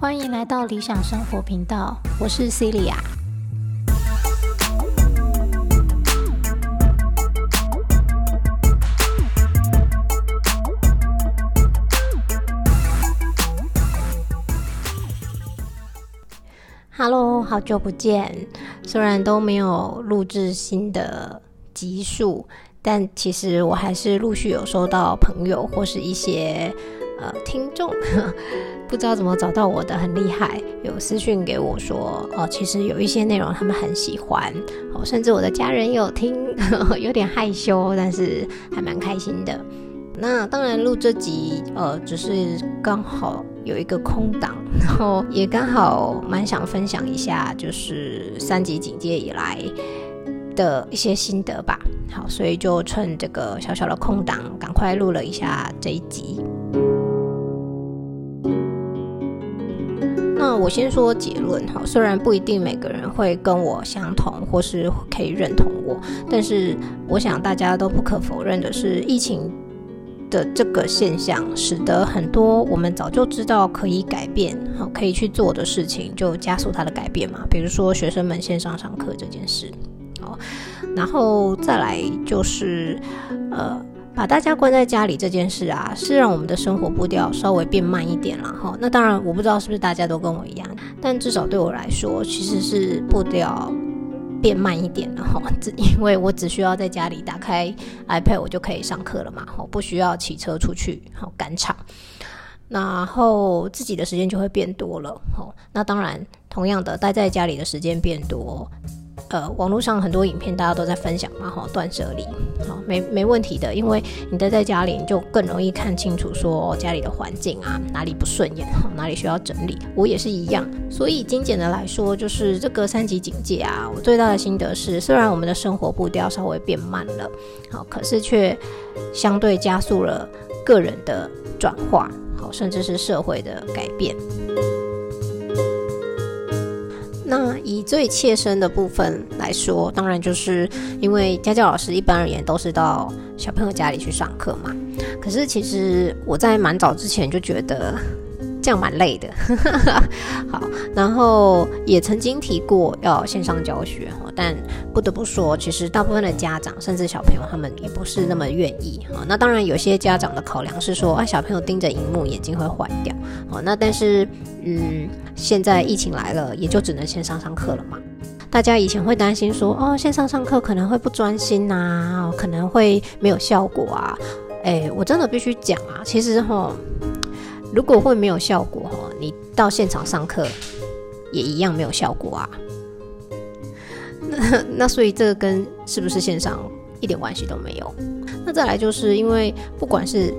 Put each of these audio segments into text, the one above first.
欢迎来到理想生活频道，我是 Celia。Hello，好久不见。虽然都没有录制新的集数，但其实我还是陆续有收到朋友或是一些。呃，听众 不知道怎么找到我的，很厉害，有私讯给我说，哦，其实有一些内容他们很喜欢，哦，甚至我的家人有听，有点害羞，但是还蛮开心的。那当然录这集，呃，只是刚好有一个空档，然后也刚好蛮想分享一下，就是三级警戒以来的一些心得吧。好，所以就趁这个小小的空档，赶快录了一下这一集。那我先说结论哈，虽然不一定每个人会跟我相同，或是可以认同我，但是我想大家都不可否认的是，疫情的这个现象，使得很多我们早就知道可以改变、好可以去做的事情，就加速它的改变嘛。比如说学生们线上上课这件事，然后再来就是呃。把大家关在家里这件事啊，是让我们的生活步调稍微变慢一点了哈。那当然，我不知道是不是大家都跟我一样，但至少对我来说，其实是步调变慢一点了哈。只 因为我只需要在家里打开 iPad，我就可以上课了嘛，哈，不需要骑车出去好赶场，然后自己的时间就会变多了哈。那当然，同样的，待在家里的时间变多。呃，网络上很多影片大家都在分享嘛，哈，断舍离，好，没没问题的，因为你待在家里，你就更容易看清楚说家里的环境啊，哪里不顺眼，哪里需要整理。我也是一样，所以精简的来说，就是这个三级警戒啊，我最大的心得是，虽然我们的生活步调稍微变慢了，好，可是却相对加速了个人的转化，好，甚至是社会的改变。那以最切身的部分来说，当然就是因为家教老师一般而言都是到小朋友家里去上课嘛。可是其实我在蛮早之前就觉得。这样蛮累的，好，然后也曾经提过要线上教学，但不得不说，其实大部分的家长甚至小朋友他们也不是那么愿意啊。那当然有些家长的考量是说，啊，小朋友盯着荧幕眼睛会坏掉，哦，那但是嗯，现在疫情来了，也就只能线上上课了嘛。大家以前会担心说，哦，线上上课可能会不专心呐，可能会没有效果啊。哎，我真的必须讲啊，其实哈。如果会没有效果哈，你到现场上课也一样没有效果啊。那 那所以这个跟是不是线上一点关系都没有。那再来就是因为不管是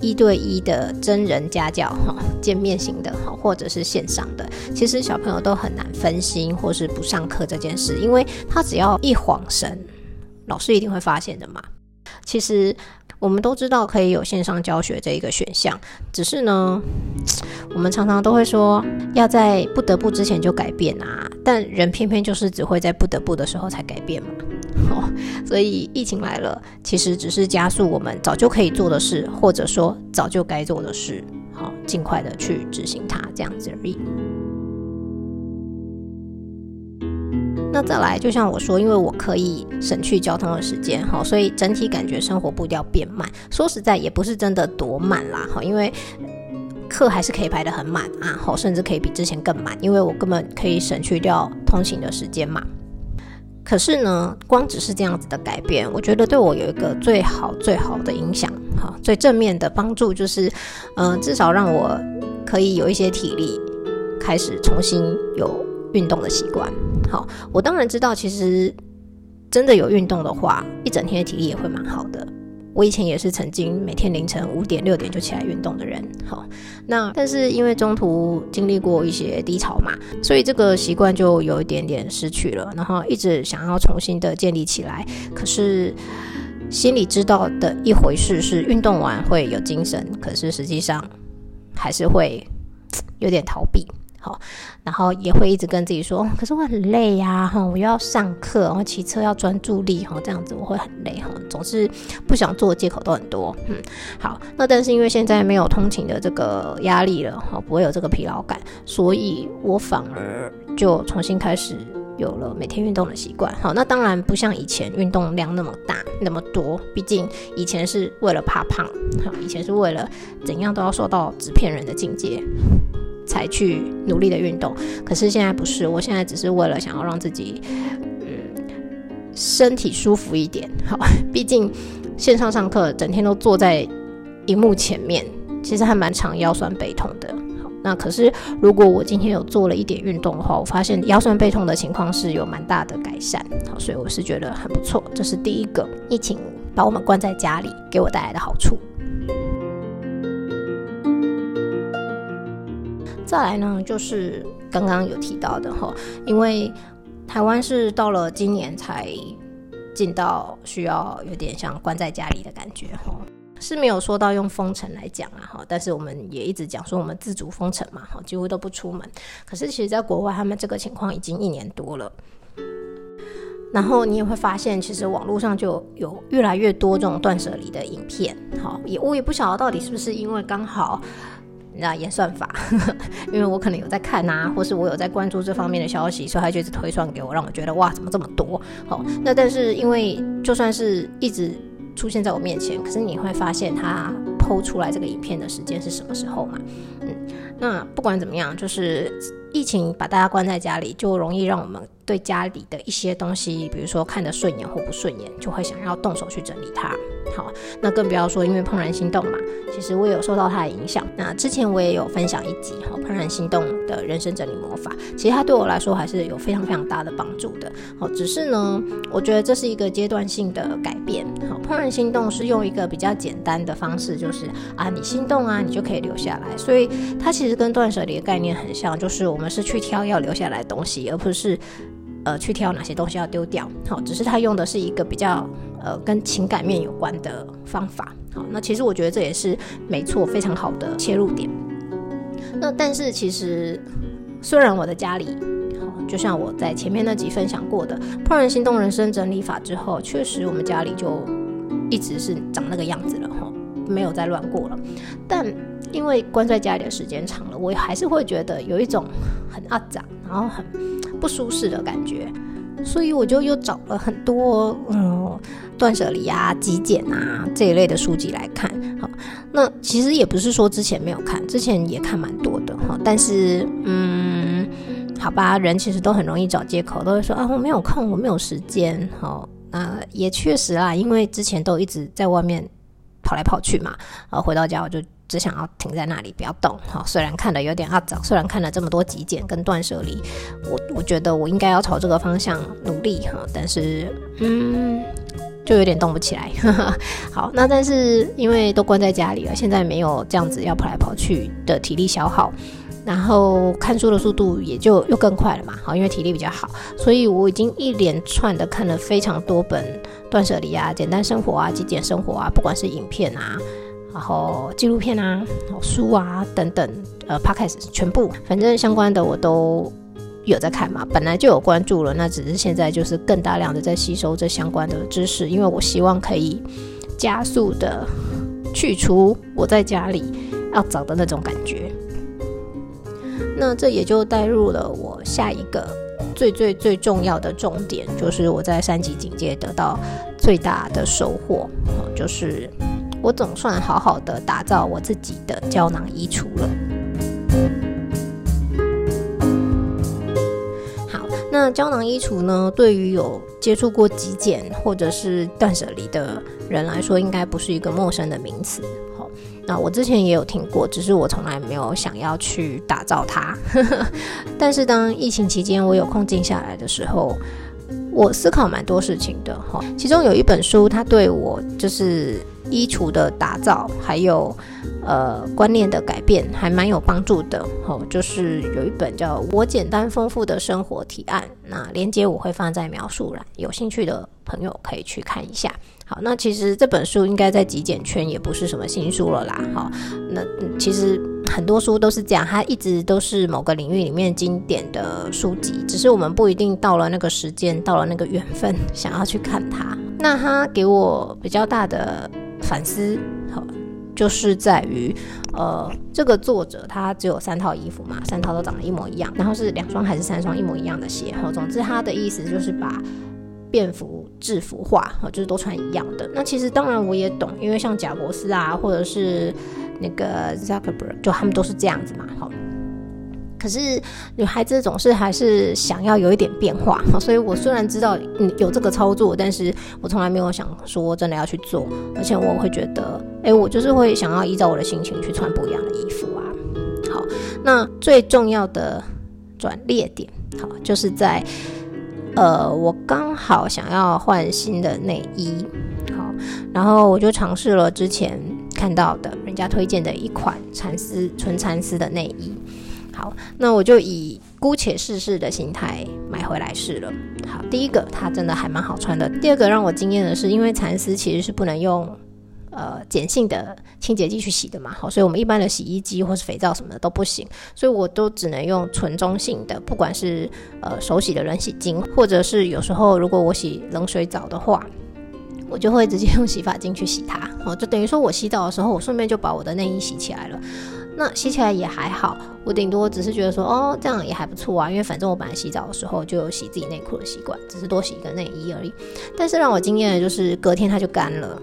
一对一的真人家教哈，见面型的哈，或者是线上的，其实小朋友都很难分心或是不上课这件事，因为他只要一晃神，老师一定会发现的嘛。其实。我们都知道可以有线上教学这一个选项，只是呢，我们常常都会说要在不得不之前就改变啊，但人偏偏就是只会在不得不的时候才改变嘛。哦，所以疫情来了，其实只是加速我们早就可以做的事，或者说早就该做的事，好，尽快的去执行它，这样子而已。那再来，就像我说，因为我可以省去交通的时间，哈，所以整体感觉生活步调变慢。说实在，也不是真的多慢啦，哈，因为课还是可以排得很满啊，好，甚至可以比之前更满，因为我根本可以省去掉通勤的时间嘛。可是呢，光只是这样子的改变，我觉得对我有一个最好最好的影响，哈，最正面的帮助就是，嗯，至少让我可以有一些体力，开始重新有。运动的习惯，好，我当然知道，其实真的有运动的话，一整天的体力也会蛮好的。我以前也是曾经每天凌晨五点六点就起来运动的人，好，那但是因为中途经历过一些低潮嘛，所以这个习惯就有一点点失去了，然后一直想要重新的建立起来，可是心里知道的一回事是运动完会有精神，可是实际上还是会有点逃避。好，然后也会一直跟自己说，可是我很累呀，哈，我又要上课，然后骑车要专注力，哈，这样子我会很累，哈，总是不想做的借口都很多，嗯，好，那但是因为现在没有通勤的这个压力了，哈，不会有这个疲劳感，所以我反而就重新开始有了每天运动的习惯，好，那当然不像以前运动量那么大那么多，毕竟以前是为了怕胖，好，以前是为了怎样都要瘦到纸片人的境界。才去努力的运动，可是现在不是，我现在只是为了想要让自己，嗯，身体舒服一点。好，毕竟线上上课整天都坐在荧幕前面，其实还蛮常腰酸背痛的。好，那可是如果我今天有做了一点运动的话，我发现腰酸背痛的情况是有蛮大的改善。好，所以我是觉得很不错。这是第一个，疫情把我们关在家里给我带来的好处。再来呢，就是刚刚有提到的哈，因为台湾是到了今年才进到需要有点像关在家里的感觉哈，是没有说到用封城来讲啊哈，但是我们也一直讲说我们自主封城嘛哈，几乎都不出门。可是其实在国外，他们这个情况已经一年多了，然后你也会发现，其实网络上就有越来越多这种断舍离的影片，好，也我也不晓得到底是不是因为刚好。那演算法，因为我可能有在看啊，或是我有在关注这方面的消息，所以他就一直推算给我，让我觉得哇，怎么这么多？好，那但是因为就算是一直出现在我面前，可是你会发现他剖出来这个影片的时间是什么时候嘛？嗯，那不管怎么样，就是疫情把大家关在家里，就容易让我们。对家里的一些东西，比如说看得顺眼或不顺眼，就会想要动手去整理它。好，那更不要说因为怦然心动嘛，其实我有受到它的影响。那之前我也有分享一集哈，怦然心动的人生整理魔法，其实它对我来说还是有非常非常大的帮助的。好，只是呢，我觉得这是一个阶段性的改变。好，怦然心动是用一个比较简单的方式，就是啊，你心动啊，你就可以留下来。所以它其实跟断舍离的概念很像，就是我们是去挑要留下来的东西，而不是。呃，去挑哪些东西要丢掉，好，只是他用的是一个比较呃跟情感面有关的方法，好，那其实我觉得这也是没错，非常好的切入点。那但是其实，虽然我的家里，好，就像我在前面那集分享过的《怦然心动人生整理法》之后，确实我们家里就一直是长那个样子了，哈，没有再乱过了。但因为关在家里的时间长了，我还是会觉得有一种很阿杂，然后很。不舒适的感觉，所以我就又找了很多嗯断舍离啊、极简啊这一类的书籍来看。好，那其实也不是说之前没有看，之前也看蛮多的哈。但是嗯，好吧，人其实都很容易找借口，都会说啊我没有空，我没有时间。好，那也确实啦，因为之前都一直在外面跑来跑去嘛，然后回到家我就。只想要停在那里不要动哈，虽然看的有点阿早，虽然看了这么多极简跟断舍离，我我觉得我应该要朝这个方向努力哈，但是嗯，就有点动不起来。好，那但是因为都关在家里了，现在没有这样子要跑来跑去的体力消耗，然后看书的速度也就又更快了嘛。好，因为体力比较好，所以我已经一连串的看了非常多本断舍离啊、简单生活啊、极简生活啊，不管是影片啊。然后纪录片啊、书啊等等，呃，podcast 全部，反正相关的我都有在看嘛。本来就有关注了，那只是现在就是更大量的在吸收这相关的知识，因为我希望可以加速的去除我在家里要找的那种感觉。那这也就带入了我下一个最最最重要的重点，就是我在三级警戒得到最大的收获，就是。我总算好好的打造我自己的胶囊衣橱了。好，那胶囊衣橱呢？对于有接触过极简或者是断舍离的人来说，应该不是一个陌生的名词。好，那我之前也有听过，只是我从来没有想要去打造它。但是当疫情期间我有空静下来的时候，我思考蛮多事情的。哈，其中有一本书，它对我就是。衣橱的打造，还有呃观念的改变，还蛮有帮助的。哦，就是有一本叫《我简单丰富的生活提案》，那连接我会放在描述栏，有兴趣的朋友可以去看一下。好，那其实这本书应该在极简圈也不是什么新书了啦。好，那其实很多书都是这样，它一直都是某个领域里面经典的书籍，只是我们不一定到了那个时间，到了那个缘分，想要去看它。那它给我比较大的反思，好。就是在于，呃，这个作者他只有三套衣服嘛，三套都长得一模一样，然后是两双还是三双一模一样的鞋，哈，总之他的意思就是把便服制服化，哈，就是都穿一样的。那其实当然我也懂，因为像贾伯斯啊，或者是那个 Zuckerberg，就他们都是这样子嘛，哈。可是女孩子总是还是想要有一点变化，所以我虽然知道有这个操作，但是我从来没有想说真的要去做，而且我会觉得，哎，我就是会想要依照我的心情去穿不一样的衣服啊。好，那最重要的转捩点，好，就是在呃，我刚好想要换新的内衣，好，然后我就尝试了之前看到的人家推荐的一款蚕丝纯蚕丝的内衣。好，那我就以姑且试试的心态买回来试了。好，第一个它真的还蛮好穿的。第二个让我惊艳的是，因为蚕丝其实是不能用呃碱性的清洁剂去洗的嘛，好，所以我们一般的洗衣机或是肥皂什么的都不行，所以我都只能用纯中性的，不管是呃手洗的冷洗精，或者是有时候如果我洗冷水澡的话，我就会直接用洗发精去洗它。哦，就等于说我洗澡的时候，我顺便就把我的内衣洗起来了。那洗起来也还好，我顶多只是觉得说，哦，这样也还不错啊，因为反正我本来洗澡的时候就有洗自己内裤的习惯，只是多洗一个内衣而已。但是让我惊艳的就是隔天它就干了，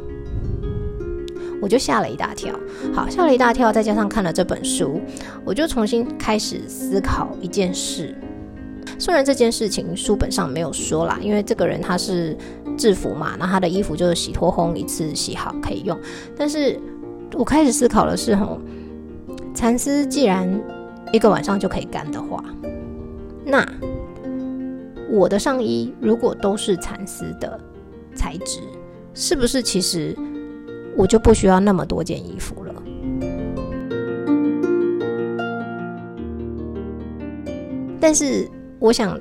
我就吓了一大跳。好，吓了一大跳，再加上看了这本书，我就重新开始思考一件事。虽然这件事情书本上没有说啦，因为这个人他是制服嘛，那他的衣服就是洗脱烘一次洗好可以用。但是我开始思考的是，吼。蚕丝既然一个晚上就可以干的话，那我的上衣如果都是蚕丝的材质，是不是其实我就不需要那么多件衣服了？但是我想。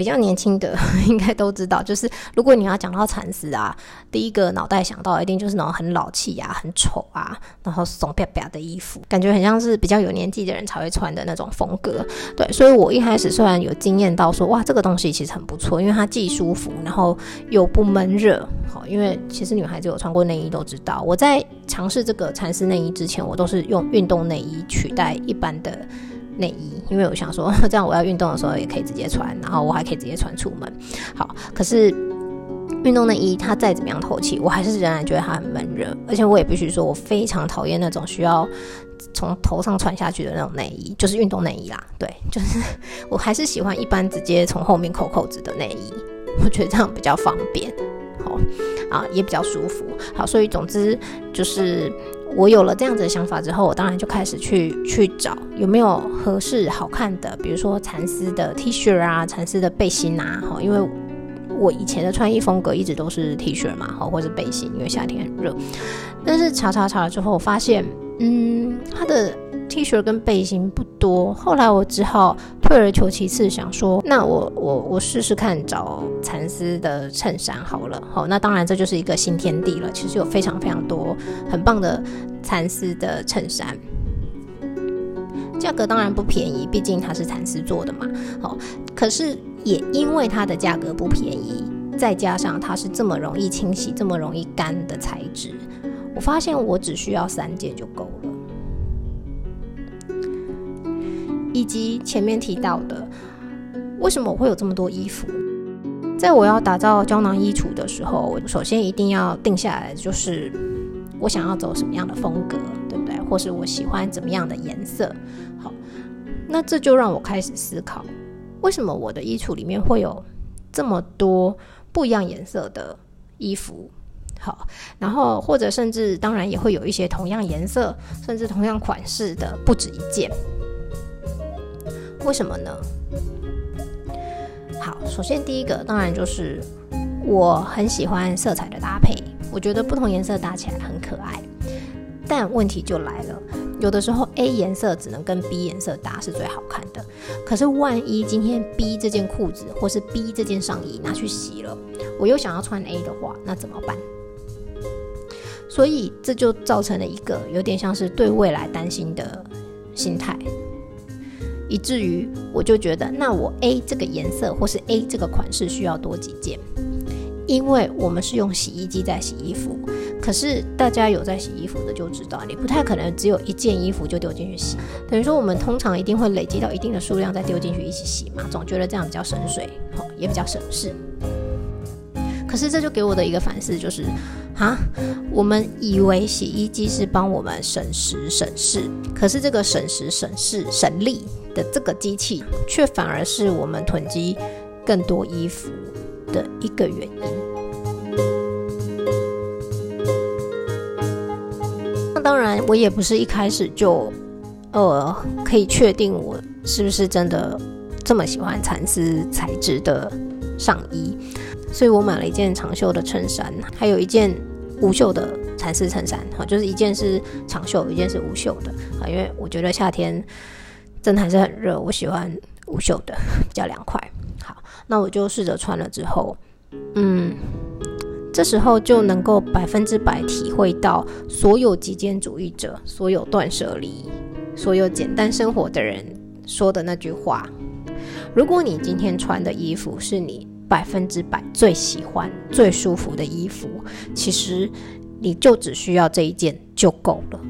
比较年轻的 应该都知道，就是如果你要讲到蚕丝啊，第一个脑袋想到一定就是那种很老气啊、很丑啊，然后怂啪啪的衣服，感觉很像是比较有年纪的人才会穿的那种风格。对，所以我一开始虽然有惊艳到说，哇，这个东西其实很不错，因为它既舒服，然后又不闷热。好，因为其实女孩子有穿过内衣都知道，我在尝试这个蚕丝内衣之前，我都是用运动内衣取代一般的。内衣，因为我想说，这样我要运动的时候也可以直接穿，然后我还可以直接穿出门。好，可是运动内衣它再怎么样透气，我还是仍然觉得它很闷热，而且我也必须说，我非常讨厌那种需要从头上穿下去的那种内衣，就是运动内衣啦。对，就是 我还是喜欢一般直接从后面扣扣子的内衣，我觉得这样比较方便，好啊，也比较舒服。好，所以总之就是。我有了这样子的想法之后，我当然就开始去去找有没有合适好看的，比如说蚕丝的 T 恤啊，蚕丝的背心啊，哈，因为我以前的穿衣风格一直都是 T 恤嘛，哈，或者背心，因为夏天很热。但是查查查了之后，发现，嗯，它的。T 恤跟背心不多，后来我只好退而求其次，想说，那我我我试试看找蚕丝的衬衫好了。好，那当然这就是一个新天地了。其实有非常非常多很棒的蚕丝的衬衫，价格当然不便宜，毕竟它是蚕丝做的嘛。好，可是也因为它的价格不便宜，再加上它是这么容易清洗、这么容易干的材质，我发现我只需要三件就够了。以及前面提到的，为什么我会有这么多衣服？在我要打造胶囊衣橱的时候，我首先一定要定下来，就是我想要走什么样的风格，对不对？或是我喜欢怎么样的颜色？好，那这就让我开始思考，为什么我的衣橱里面会有这么多不一样颜色的衣服？好，然后或者甚至当然也会有一些同样颜色，甚至同样款式的不止一件。为什么呢？好，首先第一个当然就是我很喜欢色彩的搭配，我觉得不同颜色搭起来很可爱。但问题就来了，有的时候 A 颜色只能跟 B 颜色搭是最好看的。可是万一今天 B 这件裤子或是 B 这件上衣拿去洗了，我又想要穿 A 的话，那怎么办？所以这就造成了一个有点像是对未来担心的心态，以至于我就觉得，那我 A 这个颜色或是 A 这个款式需要多几件，因为我们是用洗衣机在洗衣服。可是大家有在洗衣服的就知道，你不太可能只有一件衣服就丢进去洗。等于说，我们通常一定会累积到一定的数量再丢进去一起洗嘛，总觉得这样比较省水，也比较省事。可是这就给我的一个反思就是，啊，我们以为洗衣机是帮我们省时省事，可是这个省时省事省力的这个机器，却反而是我们囤积更多衣服的一个原因。那当然，我也不是一开始就，呃，可以确定我是不是真的这么喜欢蚕丝材质的上衣，所以我买了一件长袖的衬衫，还有一件无袖的蚕丝衬衫，哈，就是一件是长袖，一件是无袖的，啊，因为我觉得夏天真的还是很热，我喜欢无袖的，比较凉快。好，那我就试着穿了之后，嗯。这时候就能够百分之百体会到所有极简主义者、所有断舍离、所有简单生活的人说的那句话：如果你今天穿的衣服是你百分之百最喜欢、最舒服的衣服，其实你就只需要这一件就够了。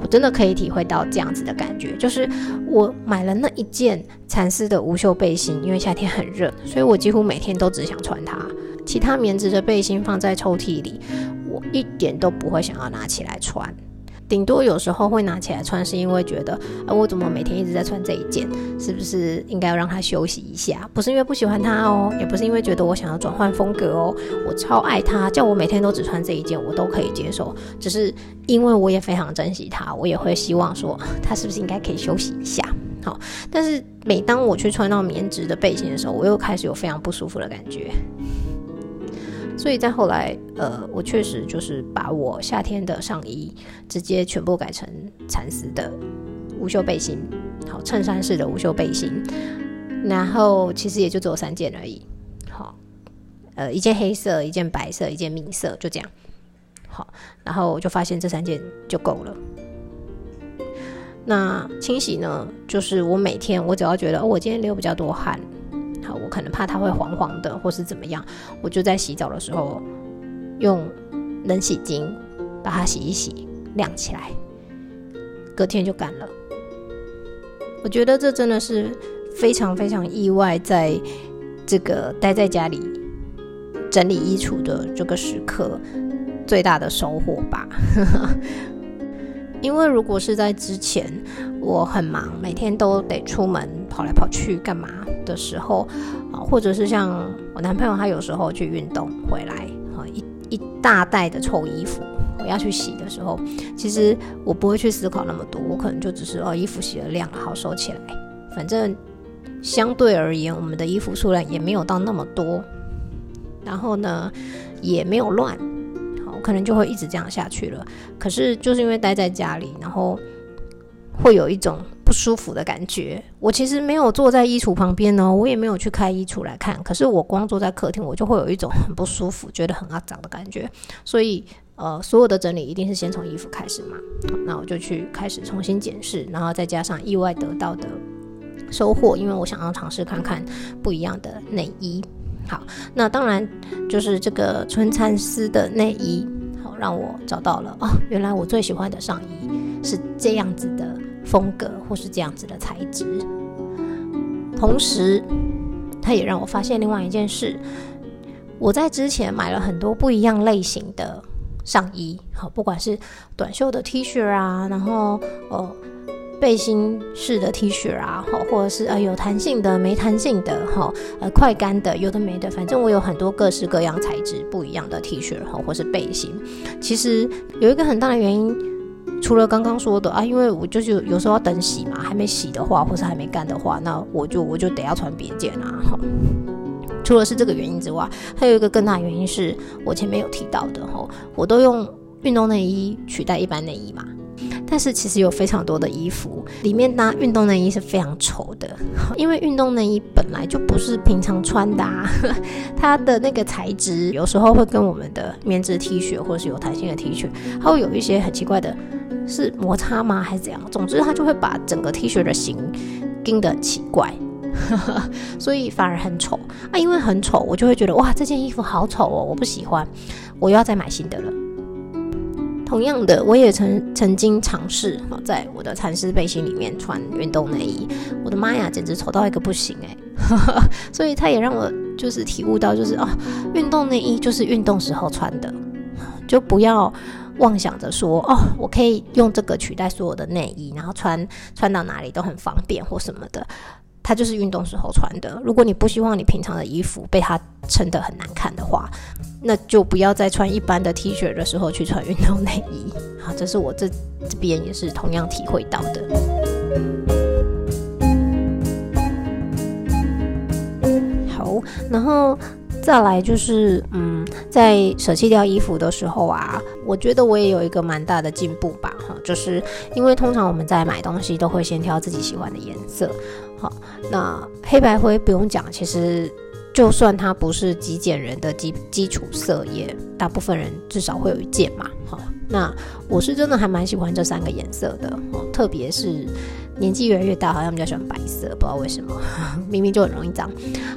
我真的可以体会到这样子的感觉，就是我买了那一件蚕丝的无袖背心，因为夏天很热，所以我几乎每天都只想穿它。其他棉质的背心放在抽屉里，我一点都不会想要拿起来穿。顶多有时候会拿起来穿，是因为觉得，啊，我怎么每天一直在穿这一件，是不是应该要让它休息一下？不是因为不喜欢它哦，也不是因为觉得我想要转换风格哦，我超爱它，叫我每天都只穿这一件，我都可以接受。只是因为我也非常珍惜它，我也会希望说，它是不是应该可以休息一下？好，但是每当我去穿到棉质的背心的时候，我又开始有非常不舒服的感觉。所以在后来，呃，我确实就是把我夏天的上衣直接全部改成蚕丝的无袖背心，好，衬衫式的无袖背心，然后其实也就只有三件而已，好，呃，一件黑色，一件白色，一件米色，就这样，好，然后我就发现这三件就够了。那清洗呢，就是我每天我只要觉得我今天流比较多汗。好，我可能怕它会黄黄的，或是怎么样，我就在洗澡的时候用冷洗巾把它洗一洗，晾起来，隔天就干了。我觉得这真的是非常非常意外，在这个待在家里整理衣橱的这个时刻最大的收获吧。因为如果是在之前，我很忙，每天都得出门跑来跑去干嘛的时候，啊，或者是像我男朋友他有时候去运动回来，啊，一一大袋的臭衣服我要去洗的时候，其实我不会去思考那么多，我可能就只是哦，衣服洗了晾了，好收起来，反正相对而言，我们的衣服数量也没有到那么多，然后呢，也没有乱。好可能就会一直这样下去了。可是就是因为待在家里，然后会有一种舒服的感觉。我其实没有坐在衣橱旁边呢，我也没有去开衣橱来看。可是我光坐在客厅，我就会有一种很不舒服，觉得很肮脏的感觉。所以呃，所有的整理一定是先从衣服开始嘛。那我就去开始重新检视，然后再加上意外得到的收获，因为我想要尝试看看不一样的内衣。好，那当然就是这个春蚕丝的内衣，好让我找到了哦，原来我最喜欢的上衣是这样子的风格，或是这样子的材质。同时，它也让我发现另外一件事，我在之前买了很多不一样类型的上衣，好，不管是短袖的 T 恤啊，然后哦。背心式的 T 恤啊，哈，或者是呃有弹性的、没弹性的，哈，呃快干的，有的没的，反正我有很多各式各样材质不一样的 T 恤哈，或是背心。其实有一个很大的原因，除了刚刚说的啊，因为我就是有时候要等洗嘛，还没洗的话，或是还没干的话，那我就我就得要穿别件啊，哈。除了是这个原因之外，还有一个更大原因是我前面有提到的哈，我都用运动内衣取代一般内衣嘛。但是其实有非常多的衣服里面搭运动内衣是非常丑的，因为运动内衣本来就不是平常穿的，啊，它的那个材质有时候会跟我们的棉质 T 恤或者是有弹性的 T 恤，它会有一些很奇怪的，是摩擦吗还是怎样？总之他就会把整个 T 恤的型钉得很奇怪。所以反而很丑啊！因为很丑，我就会觉得哇，这件衣服好丑哦，我不喜欢，我又要再买新的了。同样的，我也曾曾经尝试，在我的蚕丝背心里面穿运动内衣，我的妈呀，简直丑到一个不行哎！所以它也让我就是体悟到，就是哦，运动内衣就是运动时候穿的，就不要妄想着说哦，我可以用这个取代所有的内衣，然后穿穿到哪里都很方便或什么的。它就是运动时候穿的。如果你不希望你平常的衣服被它撑得很难看的话，那就不要再穿一般的 T 恤的时候去穿运动内衣。好，这是我这这边也是同样体会到的。好，然后再来就是，嗯，在舍弃掉衣服的时候啊，我觉得我也有一个蛮大的进步吧。哈，就是因为通常我们在买东西都会先挑自己喜欢的颜色。好，那黑白灰不用讲，其实就算它不是极简人的基基础色，也大部分人至少会有一件嘛。好，那我是真的还蛮喜欢这三个颜色的哦，特别是年纪越来越大，好像比较喜欢白色，不知道为什么，明明就很容易脏。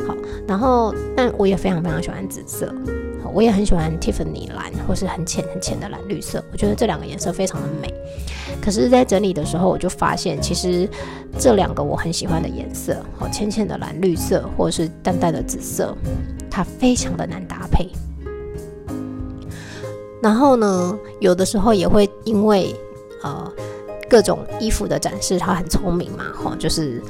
好，然后但我也非常非常喜欢紫色。我也很喜欢 Tiffany 蓝，或是很浅很浅的蓝绿色，我觉得这两个颜色非常的美。可是，在整理的时候，我就发现，其实这两个我很喜欢的颜色，哦，浅浅的蓝绿色，或是淡淡的紫色，它非常的难搭配。然后呢，有的时候也会因为呃各种衣服的展示，它很聪明嘛，哈，就是。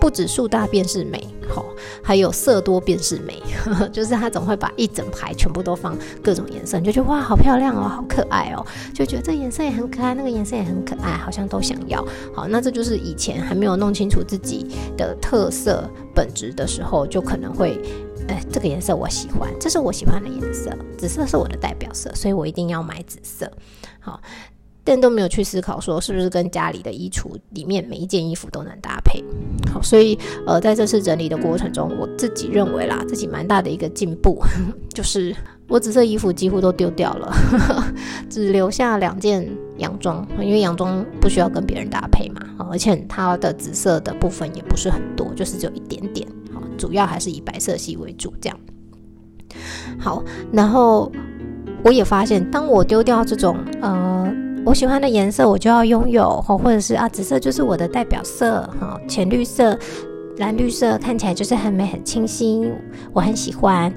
不止数大便是美，好，还有色多便是美，就是它总会把一整排全部都放各种颜色，你就觉得哇，好漂亮哦，好可爱哦，就觉得这颜色也很可爱，那个颜色也很可爱，好像都想要。好，那这就是以前还没有弄清楚自己的特色本质的时候，就可能会，哎，这个颜色我喜欢，这是我喜欢的颜色，紫色是我的代表色，所以我一定要买紫色。好。但都没有去思考说是不是跟家里的衣橱里面每一件衣服都能搭配。好，所以呃，在这次整理的过程中，我自己认为啦，自己蛮大的一个进步，就是我紫色衣服几乎都丢掉了，只留下两件洋装，因为洋装不需要跟别人搭配嘛，而且它的紫色的部分也不是很多，就是只有一点点，主要还是以白色系为主这样。好，然后我也发现，当我丢掉这种呃。我喜欢的颜色，我就要拥有，或或者是啊，紫色就是我的代表色，哈，浅绿色、蓝绿色看起来就是很美、很清新，我很喜欢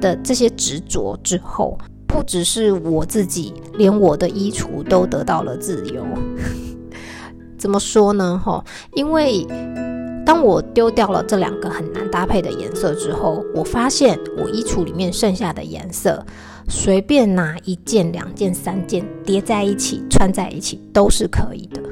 的这些执着之后，不只是我自己，连我的衣橱都得到了自由。怎么说呢？哈，因为当我丢掉了这两个很难搭配的颜色之后，我发现我衣橱里面剩下的颜色。随便拿一件、两件、三件叠在一起穿在一起都是可以的。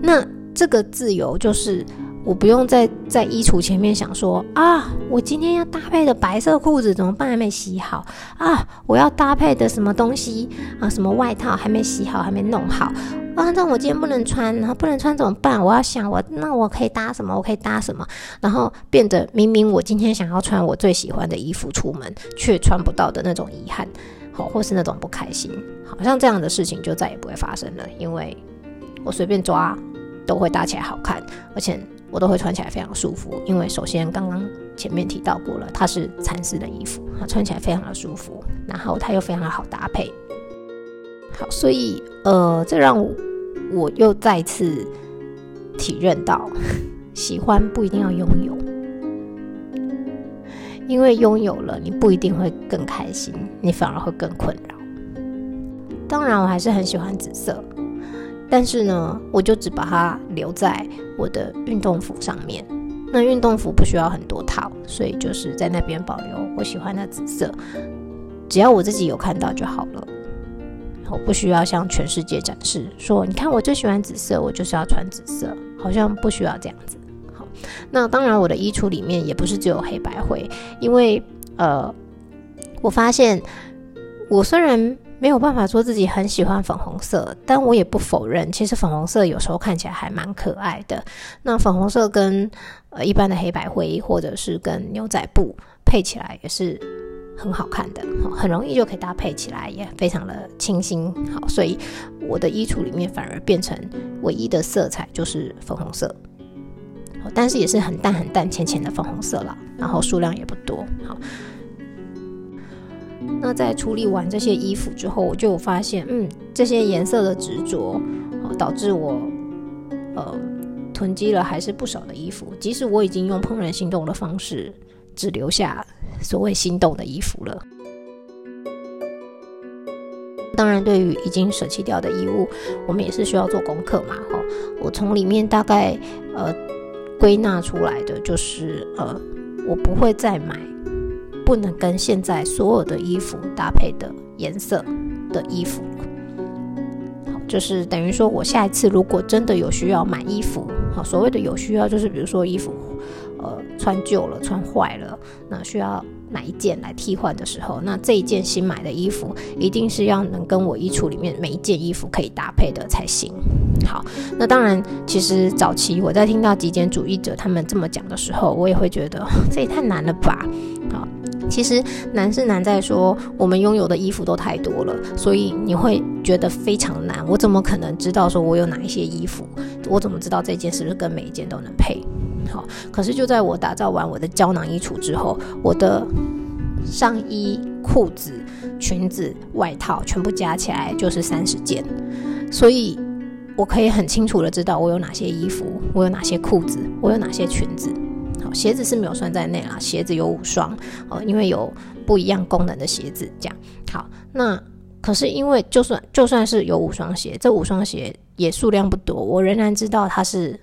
那这个自由就是我不用在在衣橱前面想说啊，我今天要搭配的白色裤子怎么办？还没洗好啊！我要搭配的什么东西啊？什么外套还没洗好，还没弄好。啊，那我今天不能穿，然后不能穿怎么办？我要想我那我可以搭什么？我可以搭什么？然后变得明明我今天想要穿我最喜欢的衣服出门，却穿不到的那种遗憾，好，或是那种不开心，好像这样的事情就再也不会发生了，因为我随便抓都会搭起来好看，而且我都会穿起来非常舒服。因为首先刚刚前面提到过了，它是蚕丝的衣服，它穿起来非常的舒服，然后它又非常的好搭配。好，所以呃，这让我。我又再次体认到，喜欢不一定要拥有，因为拥有了你不一定会更开心，你反而会更困扰。当然，我还是很喜欢紫色，但是呢，我就只把它留在我的运动服上面。那运动服不需要很多套，所以就是在那边保留我喜欢的紫色，只要我自己有看到就好了。我不需要向全世界展示，说你看我最喜欢紫色，我就是要穿紫色，好像不需要这样子。好，那当然我的衣橱里面也不是只有黑白灰，因为呃，我发现我虽然没有办法说自己很喜欢粉红色，但我也不否认，其实粉红色有时候看起来还蛮可爱的。那粉红色跟呃一般的黑白灰，或者是跟牛仔布配起来也是很好看的，很容易就可以搭配起来，也非常的清新。好，所以我的衣橱里面反而变成唯一的色彩就是粉红色，但是也是很淡很淡浅浅的粉红色了，然后数量也不多。好。那在处理完这些衣服之后，我就发现，嗯，这些颜色的执着，导致我，呃，囤积了还是不少的衣服。即使我已经用怦然心动的方式，只留下所谓心动的衣服了。当然，对于已经舍弃掉的衣物，我们也是需要做功课嘛。哈，我从里面大概呃归纳出来的就是，呃，我不会再买。不能跟现在所有的衣服搭配的颜色的衣服，好，就是等于说我下一次如果真的有需要买衣服，好，所谓的有需要就是比如说衣服，呃，穿旧了、穿坏了，那需要买一件来替换的时候，那这一件新买的衣服一定是要能跟我衣橱里面每一件衣服可以搭配的才行。好，那当然，其实早期我在听到极简主义者他们这么讲的时候，我也会觉得 这也太难了吧。好。其实难是难在说我们拥有的衣服都太多了，所以你会觉得非常难。我怎么可能知道说我有哪一些衣服？我怎么知道这件是不是跟每一件都能配？好，可是就在我打造完我的胶囊衣橱之后，我的上衣、裤子、裙子、外套全部加起来就是三十件，所以我可以很清楚的知道我有哪些衣服，我有哪些裤子，我有哪些裙子。好鞋子是没有算在内啦，鞋子有五双，哦，因为有不一样功能的鞋子，这样好。那可是因为就算就算是有五双鞋，这五双鞋也数量不多，我仍然知道它是。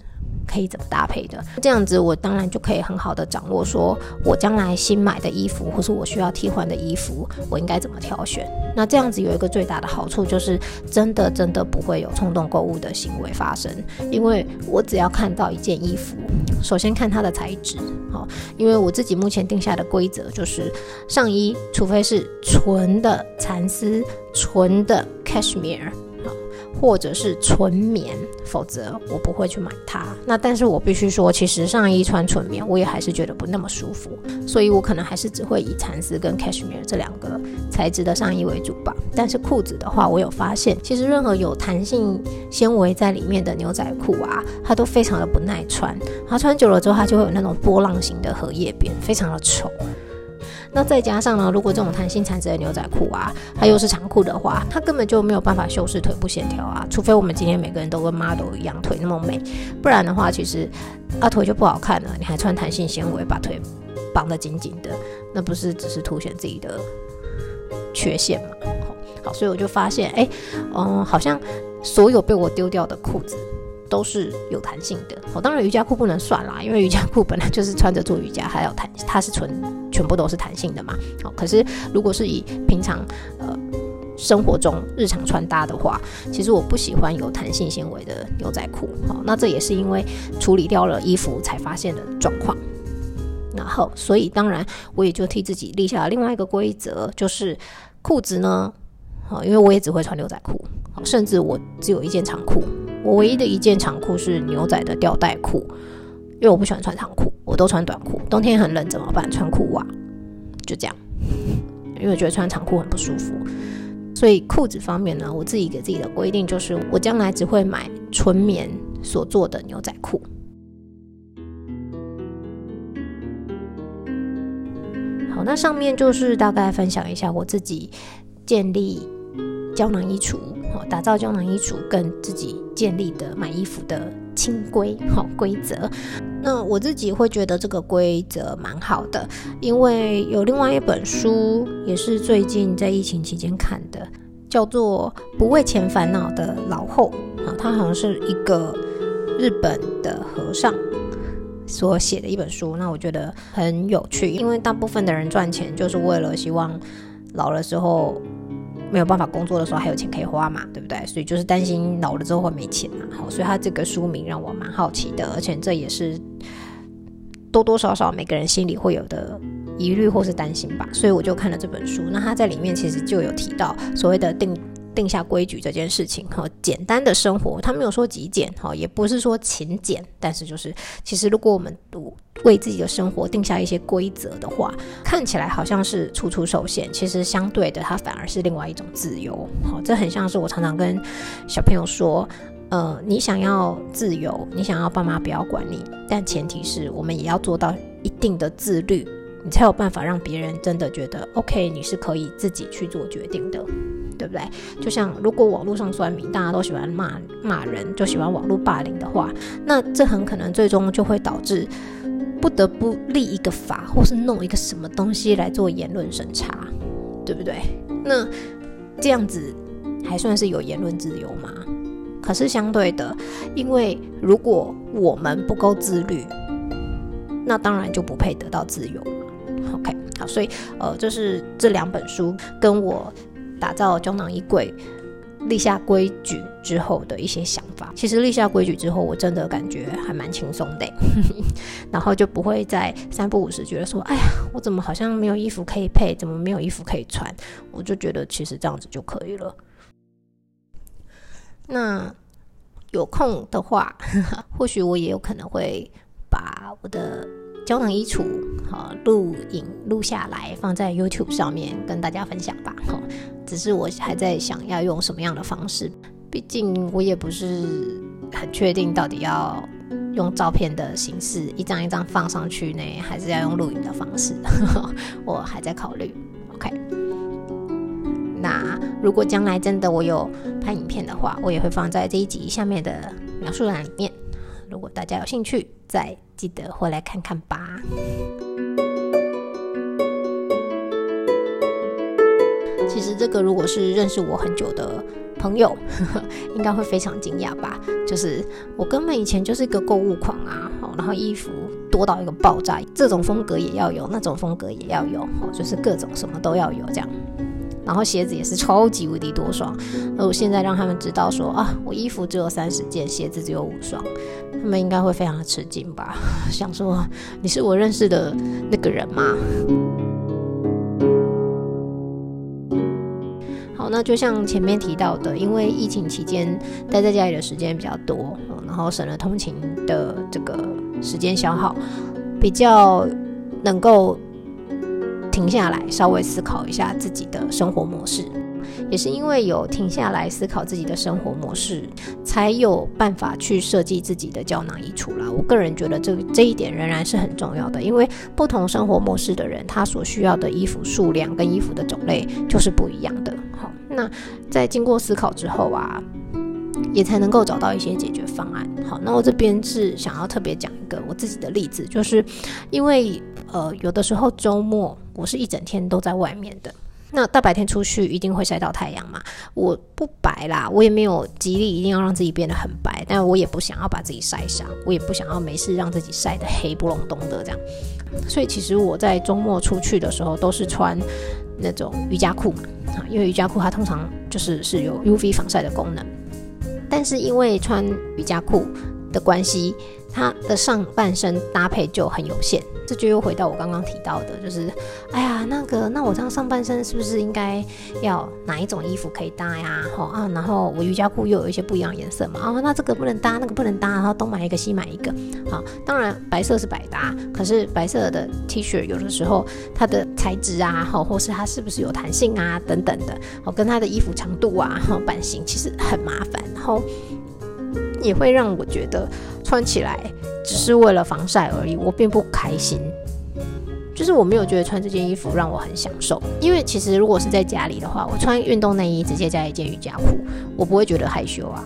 可以怎么搭配的？这样子我当然就可以很好的掌握，说我将来新买的衣服，或是我需要替换的衣服，我应该怎么挑选。那这样子有一个最大的好处，就是真的真的不会有冲动购物的行为发生，因为我只要看到一件衣服，首先看它的材质，好，因为我自己目前定下的规则就是，上衣除非是纯的蚕丝、纯的 cashmere。或者是纯棉，否则我不会去买它。那但是我必须说，其实上衣穿纯棉，我也还是觉得不那么舒服，所以我可能还是只会以蚕丝跟 cashmere 这两个材质的上衣为主吧。但是裤子的话，我有发现，其实任何有弹性纤维在里面的牛仔裤啊，它都非常的不耐穿，它穿久了之后，它就会有那种波浪形的荷叶边，非常的丑。那再加上呢，如果这种弹性材质的牛仔裤啊，它又是长裤的话，它根本就没有办法修饰腿部线条啊。除非我们今天每个人都跟 model 一样腿那么美，不然的话，其实啊腿就不好看了。你还穿弹性纤维把腿绑得紧紧的，那不是只是凸显自己的缺陷吗？好，所以我就发现，哎，嗯，好像所有被我丢掉的裤子。都是有弹性的哦，当然瑜伽裤不能算啦，因为瑜伽裤本来就是穿着做瑜伽，还要弹，它是纯全部都是弹性的嘛。好，可是如果是以平常呃生活中日常穿搭的话，其实我不喜欢有弹性纤维的牛仔裤。好，那这也是因为处理掉了衣服才发现的状况。然后，所以当然我也就替自己立下了另外一个规则，就是裤子呢，好，因为我也只会穿牛仔裤，好甚至我只有一件长裤。我唯一的一件长裤是牛仔的吊带裤，因为我不喜欢穿长裤，我都穿短裤。冬天很冷怎么办？穿裤袜，就这样。因为我觉得穿长裤很不舒服，所以裤子方面呢，我自己给自己的规定就是，我将来只会买纯棉所做的牛仔裤。好，那上面就是大概分享一下我自己建立胶囊衣橱。打造胶囊衣橱，跟自己建立的买衣服的清规好规则。那我自己会觉得这个规则蛮好的，因为有另外一本书，也是最近在疫情期间看的，叫做《不为钱烦恼的老后》啊，它好像是一个日本的和尚所写的一本书。那我觉得很有趣，因为大部分的人赚钱就是为了希望老了之后。没有办法工作的时候还有钱可以花嘛，对不对？所以就是担心老了之后会没钱嘛。好，所以他这个书名让我蛮好奇的，而且这也是多多少少每个人心里会有的疑虑或是担心吧，所以我就看了这本书。那他在里面其实就有提到所谓的定。定下规矩这件事情，哈，简单的生活，他没有说极简，哈，也不是说勤俭，但是就是，其实如果我们为自己的生活定下一些规则的话，看起来好像是处处受限，其实相对的，它反而是另外一种自由，好，这很像是我常常跟小朋友说，呃，你想要自由，你想要爸妈不要管你，但前提是我们也要做到一定的自律，你才有办法让别人真的觉得，OK，你是可以自己去做决定的。对不对？就像如果网络上酸民，大家都喜欢骂骂人，就喜欢网络霸凌的话，那这很可能最终就会导致不得不立一个法，或是弄一个什么东西来做言论审查，对不对？那这样子还算是有言论自由吗？可是相对的，因为如果我们不够自律，那当然就不配得到自由 OK，好，所以呃，这是这两本书跟我。打造胶囊衣柜，立下规矩之后的一些想法。其实立下规矩之后，我真的感觉还蛮轻松的，然后就不会在三不五时觉得说：“哎呀，我怎么好像没有衣服可以配，怎么没有衣服可以穿？”我就觉得其实这样子就可以了。那有空的话，或许我也有可能会把我的。胶囊衣橱，好录影录下来，放在 YouTube 上面跟大家分享吧。哈，只是我还在想要用什么样的方式，毕竟我也不是很确定到底要用照片的形式一张一张放上去呢，还是要用录影的方式，呵 呵我还在考虑。OK，那如果将来真的我有拍影片的话，我也会放在这一集下面的描述栏里面。如果大家有兴趣，再记得回来看看吧。其实这个如果是认识我很久的朋友，应该会非常惊讶吧？就是我根本以前就是一个购物狂啊，然后衣服多到一个爆炸，这种风格也要有，那种风格也要有，就是各种什么都要有这样。然后鞋子也是超级无敌多双，而我现在让他们知道说啊，我衣服只有三十件，鞋子只有五双，他们应该会非常的吃惊吧？想说你是我认识的那个人吗？好，那就像前面提到的，因为疫情期间待在家里的时间比较多，然后省了通勤的这个时间消耗，比较能够。停下来，稍微思考一下自己的生活模式，也是因为有停下来思考自己的生活模式，才有办法去设计自己的胶囊衣橱啦。我个人觉得这这一点仍然是很重要的，因为不同生活模式的人，他所需要的衣服数量跟衣服的种类就是不一样的。好，那在经过思考之后啊，也才能够找到一些解决方案。好，那我这边是想要特别讲一个我自己的例子，就是因为。呃，有的时候周末我是一整天都在外面的，那大白天出去一定会晒到太阳嘛。我不白啦，我也没有极力一定要让自己变得很白，但我也不想要把自己晒伤，我也不想要没事让自己晒得黑不隆咚的这样。所以其实我在周末出去的时候都是穿那种瑜伽裤嘛，啊，因为瑜伽裤它通常就是是有 UV 防晒的功能，但是因为穿瑜伽裤的关系。它的上半身搭配就很有限，这就又回到我刚刚提到的，就是，哎呀，那个，那我这样上半身是不是应该要哪一种衣服可以搭呀？好啊，然后我瑜伽裤又有一些不一样颜色嘛，啊，那这个不能搭，那个不能搭，然后东买一个西买一个，好，当然白色是百搭，可是白色的 T 恤有的时候它的材质啊，好，或是它是不是有弹性啊，等等的，哦，跟它的衣服长度啊，好，版型其实很麻烦，然后。也会让我觉得穿起来只是为了防晒而已，我并不开心。就是我没有觉得穿这件衣服让我很享受，因为其实如果是在家里的话，我穿运动内衣直接加一件瑜伽裤，我不会觉得害羞啊。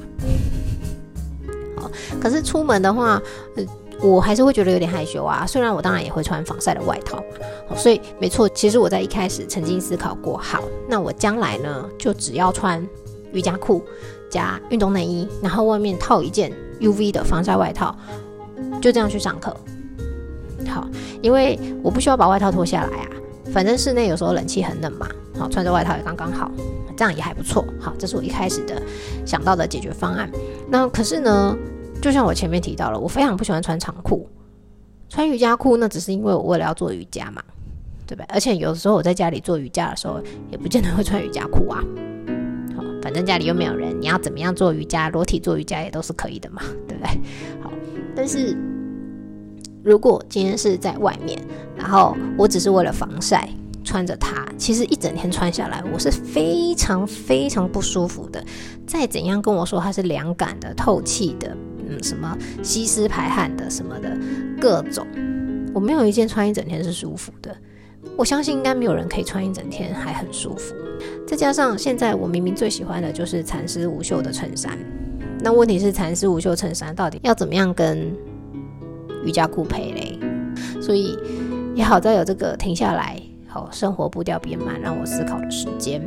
好，可是出门的话，呃，我还是会觉得有点害羞啊。虽然我当然也会穿防晒的外套，所以没错，其实我在一开始曾经思考过，好，那我将来呢，就只要穿瑜伽裤。加运动内衣，然后外面套一件 UV 的防晒外套，就这样去上课。好，因为我不需要把外套脱下来啊，反正室内有时候冷气很冷嘛。好，穿着外套也刚刚好，这样也还不错。好，这是我一开始的想到的解决方案。那可是呢，就像我前面提到了，我非常不喜欢穿长裤。穿瑜伽裤那只是因为我为了要做瑜伽嘛，对不对？而且有的时候我在家里做瑜伽的时候，也不见得会穿瑜伽裤啊。反正家里又没有人，你要怎么样做瑜伽，裸体做瑜伽也都是可以的嘛，对不对？好，但是如果今天是在外面，然后我只是为了防晒穿着它，其实一整天穿下来，我是非常非常不舒服的。再怎样跟我说它是凉感的、透气的。嗯，什么吸湿排汗的什么的各种，我没有一件穿一整天是舒服的。我相信应该没有人可以穿一整天还很舒服。再加上现在我明明最喜欢的就是蚕丝无袖的衬衫，那问题是蚕丝无袖衬衫到底要怎么样跟瑜伽裤配嘞？所以也好在有这个停下来，好生活步调变慢，让我思考的时间。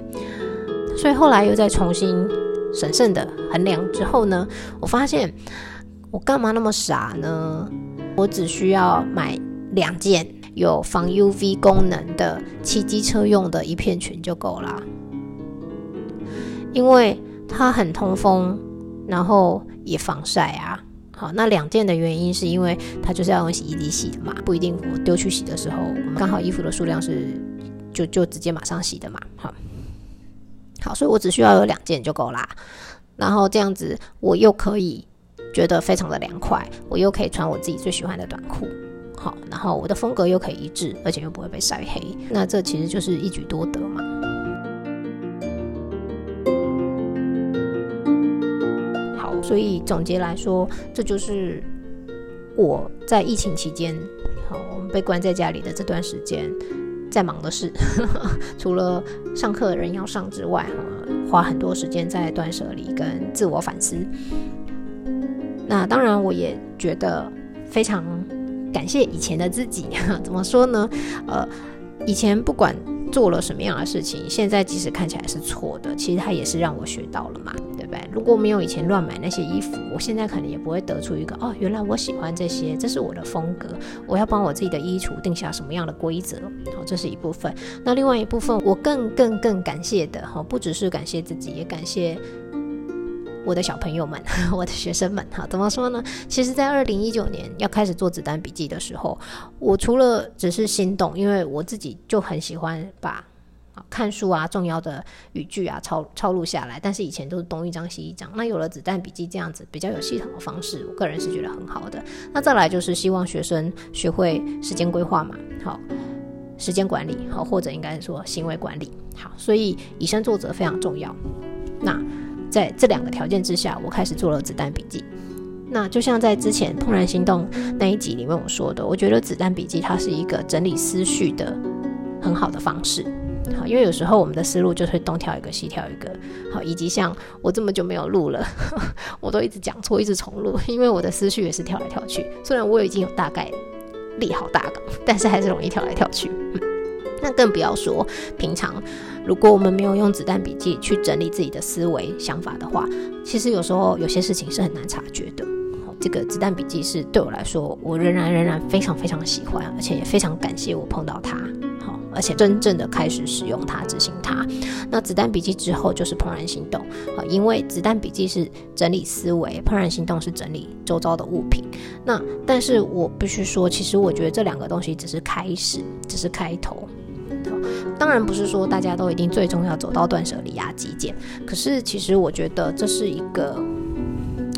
所以后来又再重新审慎的衡量之后呢，我发现。我干嘛那么傻呢？我只需要买两件有防 UV 功能的骑机车用的一片裙就够啦，因为它很通风，然后也防晒啊。好，那两件的原因是因为它就是要用洗衣机洗的嘛，不一定我丢去洗的时候，我们刚好衣服的数量是就就直接马上洗的嘛。好，好，所以我只需要有两件就够啦。然后这样子我又可以。觉得非常的凉快，我又可以穿我自己最喜欢的短裤，好，然后我的风格又可以一致，而且又不会被晒黑，那这其实就是一举多得嘛。好，所以总结来说，这就是我在疫情期间，好，我们被关在家里的这段时间，在忙的事，除了上课的人要上之外，花很多时间在断舍离跟自我反思。那当然，我也觉得非常感谢以前的自己。怎么说呢？呃，以前不管做了什么样的事情，现在即使看起来是错的，其实它也是让我学到了嘛，对不对？如果没有以前乱买那些衣服，我现在可能也不会得出一个哦，原来我喜欢这些，这是我的风格。我要帮我自己的衣橱定下什么样的规则？好，这是一部分。那另外一部分，我更更更感谢的哈，不只是感谢自己，也感谢。我的小朋友们，我的学生们，哈，怎么说呢？其实，在二零一九年要开始做子弹笔记的时候，我除了只是心动，因为我自己就很喜欢把看书啊、重要的语句啊抄抄录下来，但是以前都是东一张西一张。那有了子弹笔记这样子比较有系统的方式，我个人是觉得很好的。那再来就是希望学生学会时间规划嘛，好，时间管理，好，或者应该是说行为管理，好，所以以身作则非常重要。那。在这两个条件之下，我开始做了子弹笔记。那就像在之前《怦然心动》那一集里面我说的，我觉得子弹笔记它是一个整理思绪的很好的方式。好，因为有时候我们的思路就是东跳一个西跳一个。好，以及像我这么久没有录了，我都一直讲错，一直重录，因为我的思绪也是跳来跳去。虽然我已经有大概立好大纲，但是还是容易跳来跳去。那更不要说平常，如果我们没有用子弹笔记去整理自己的思维想法的话，其实有时候有些事情是很难察觉的。这个子弹笔记是对我来说，我仍然仍然非常非常喜欢，而且也非常感谢我碰到它，好，而且真正的开始使用它、执行它。那子弹笔记之后就是怦然心动，好，因为子弹笔记是整理思维，怦然心动是整理周遭的物品。那但是我必须说，其实我觉得这两个东西只是开始，只是开头。当然不是说大家都一定最终要走到断舍离啊、极简，可是其实我觉得这是一个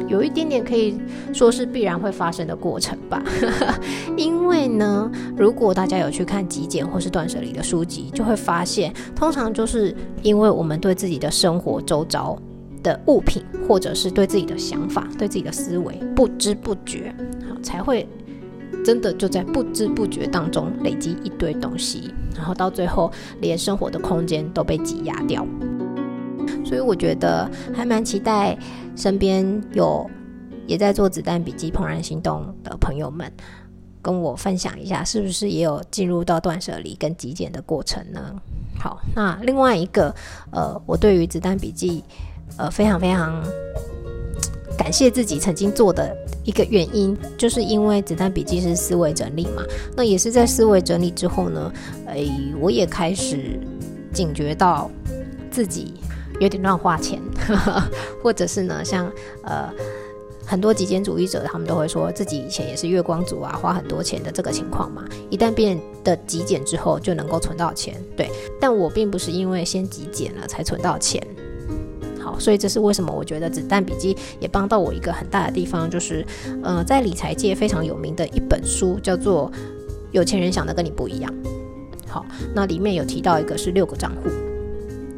有一点点可以说是必然会发生的过程吧。因为呢，如果大家有去看极简或是断舍离的书籍，就会发现，通常就是因为我们对自己的生活周遭的物品，或者是对自己的想法、对自己的思维不知不觉，好才会。真的就在不知不觉当中累积一堆东西，然后到最后连生活的空间都被挤压掉。所以我觉得还蛮期待身边有也在做子弹笔记、怦然心动的朋友们，跟我分享一下，是不是也有进入到断舍离跟极简的过程呢？好，那另外一个呃，我对于子弹笔记呃非常非常。感谢自己曾经做的一个原因，就是因为子弹笔记是思维整理嘛。那也是在思维整理之后呢，哎，我也开始警觉到自己有点乱花钱，或者是呢，像呃很多极简主义者他们都会说自己以前也是月光族啊，花很多钱的这个情况嘛。一旦变得极简之后，就能够存到钱。对，但我并不是因为先极简了才存到钱。好，所以这是为什么我觉得子弹笔记也帮到我一个很大的地方，就是呃，在理财界非常有名的一本书叫做《有钱人想的跟你不一样》。好，那里面有提到一个是六个账户。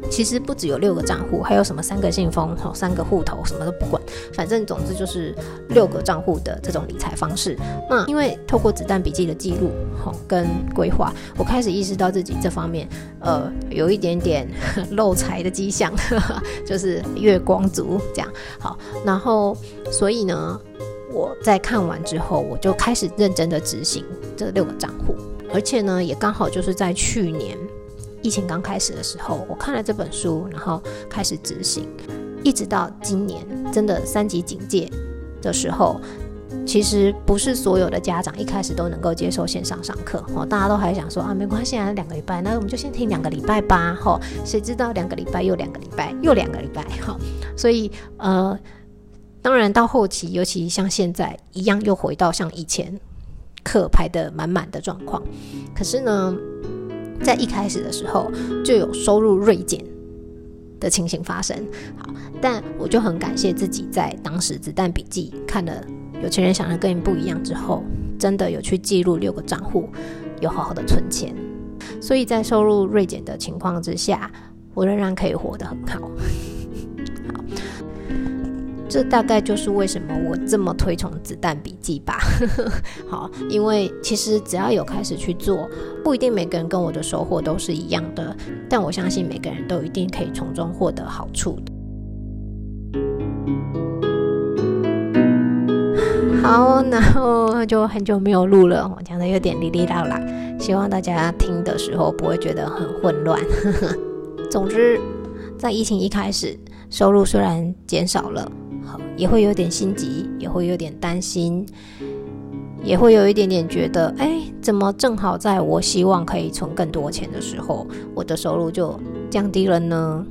其实不只有六个账户，还有什么三个信封、哈三个户头，什么都不管，反正总之就是六个账户的这种理财方式。那因为透过子弹笔记的记录，哈跟规划，我开始意识到自己这方面，呃，有一点点 漏财的迹象，就是月光族这样。好，然后所以呢，我在看完之后，我就开始认真的执行这六个账户，而且呢，也刚好就是在去年。疫情刚开始的时候，我看了这本书，然后开始执行，一直到今年真的三级警戒的时候，其实不是所有的家长一开始都能够接受线上上课哦，大家都还想说啊，没关系啊，两个礼拜，那我们就先停两个礼拜吧，哈，谁知道两个礼拜又两个礼拜又两个礼拜，哈，所以呃，当然到后期，尤其像现在一样，又回到像以前课排的满满的状况，可是呢。在一开始的时候就有收入锐减的情形发生，好，但我就很感谢自己在当时子弹笔记看了有钱人想的跟你不一样之后，真的有去记录六个账户，有好好的存钱，所以在收入锐减的情况之下，我仍然可以活得很好。好这大概就是为什么我这么推崇子弹笔记吧。好，因为其实只要有开始去做，不一定每个人跟我的收获都是一样的，但我相信每个人都一定可以从中获得好处的。好，然后就很久没有录了，我讲的有点哩哩啦啦，希望大家听的时候不会觉得很混乱。总之，在疫情一开始，收入虽然减少了。也会有点心急，也会有点担心，也会有一点点觉得，哎，怎么正好在我希望可以存更多钱的时候，我的收入就降低了呢？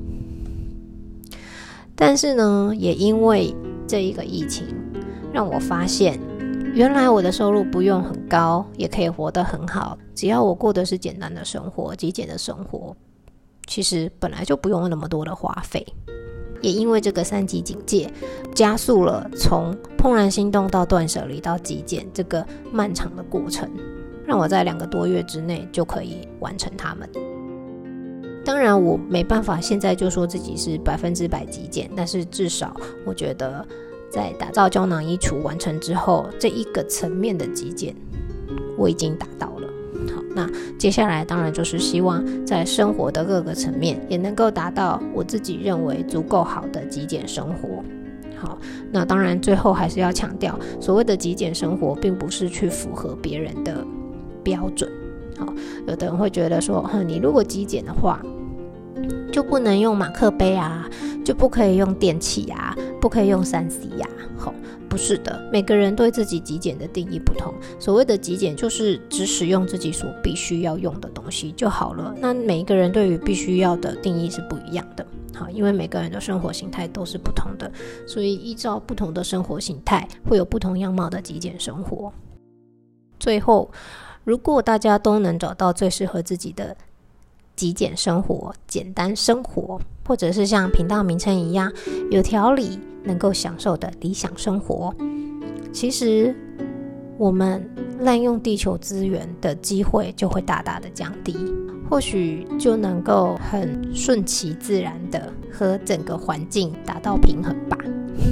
但是呢，也因为这一个疫情，让我发现，原来我的收入不用很高，也可以活得很好，只要我过的是简单的生活、极简的生活，其实本来就不用那么多的花费。也因为这个三级警戒，加速了从怦然心动到断舍离到极简这个漫长的过程，让我在两个多月之内就可以完成它们。当然，我没办法现在就说自己是百分之百极简，但是至少我觉得，在打造胶囊衣橱完成之后，这一个层面的极简，我已经达到了。好那接下来当然就是希望在生活的各个层面也能够达到我自己认为足够好的极简生活。好，那当然最后还是要强调，所谓的极简生活，并不是去符合别人的标准。好，有的人会觉得说，哼，你如果极简的话，就不能用马克杯啊，就不可以用电器啊，不可以用三 C 呀。好。不是的，每个人对自己极简的定义不同。所谓的极简，就是只使用自己所必须要用的东西就好了。那每一个人对于必须要的定义是不一样的。好，因为每个人的生活形态都是不同的，所以依照不同的生活形态，会有不同样貌的极简生活。最后，如果大家都能找到最适合自己的极简生活、简单生活，或者是像频道名称一样有条理。能够享受的理想生活，其实我们滥用地球资源的机会就会大大的降低，或许就能够很顺其自然的和整个环境达到平衡吧。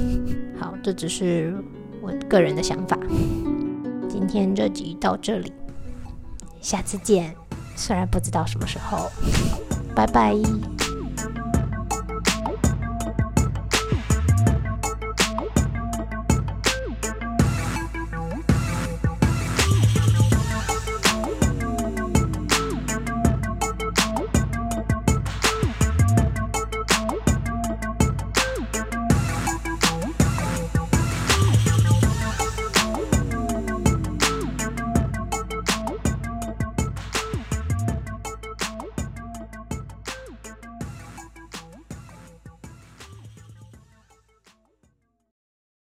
好，这只是我个人的想法。今天这集到这里，下次见。虽然不知道什么时候，拜拜。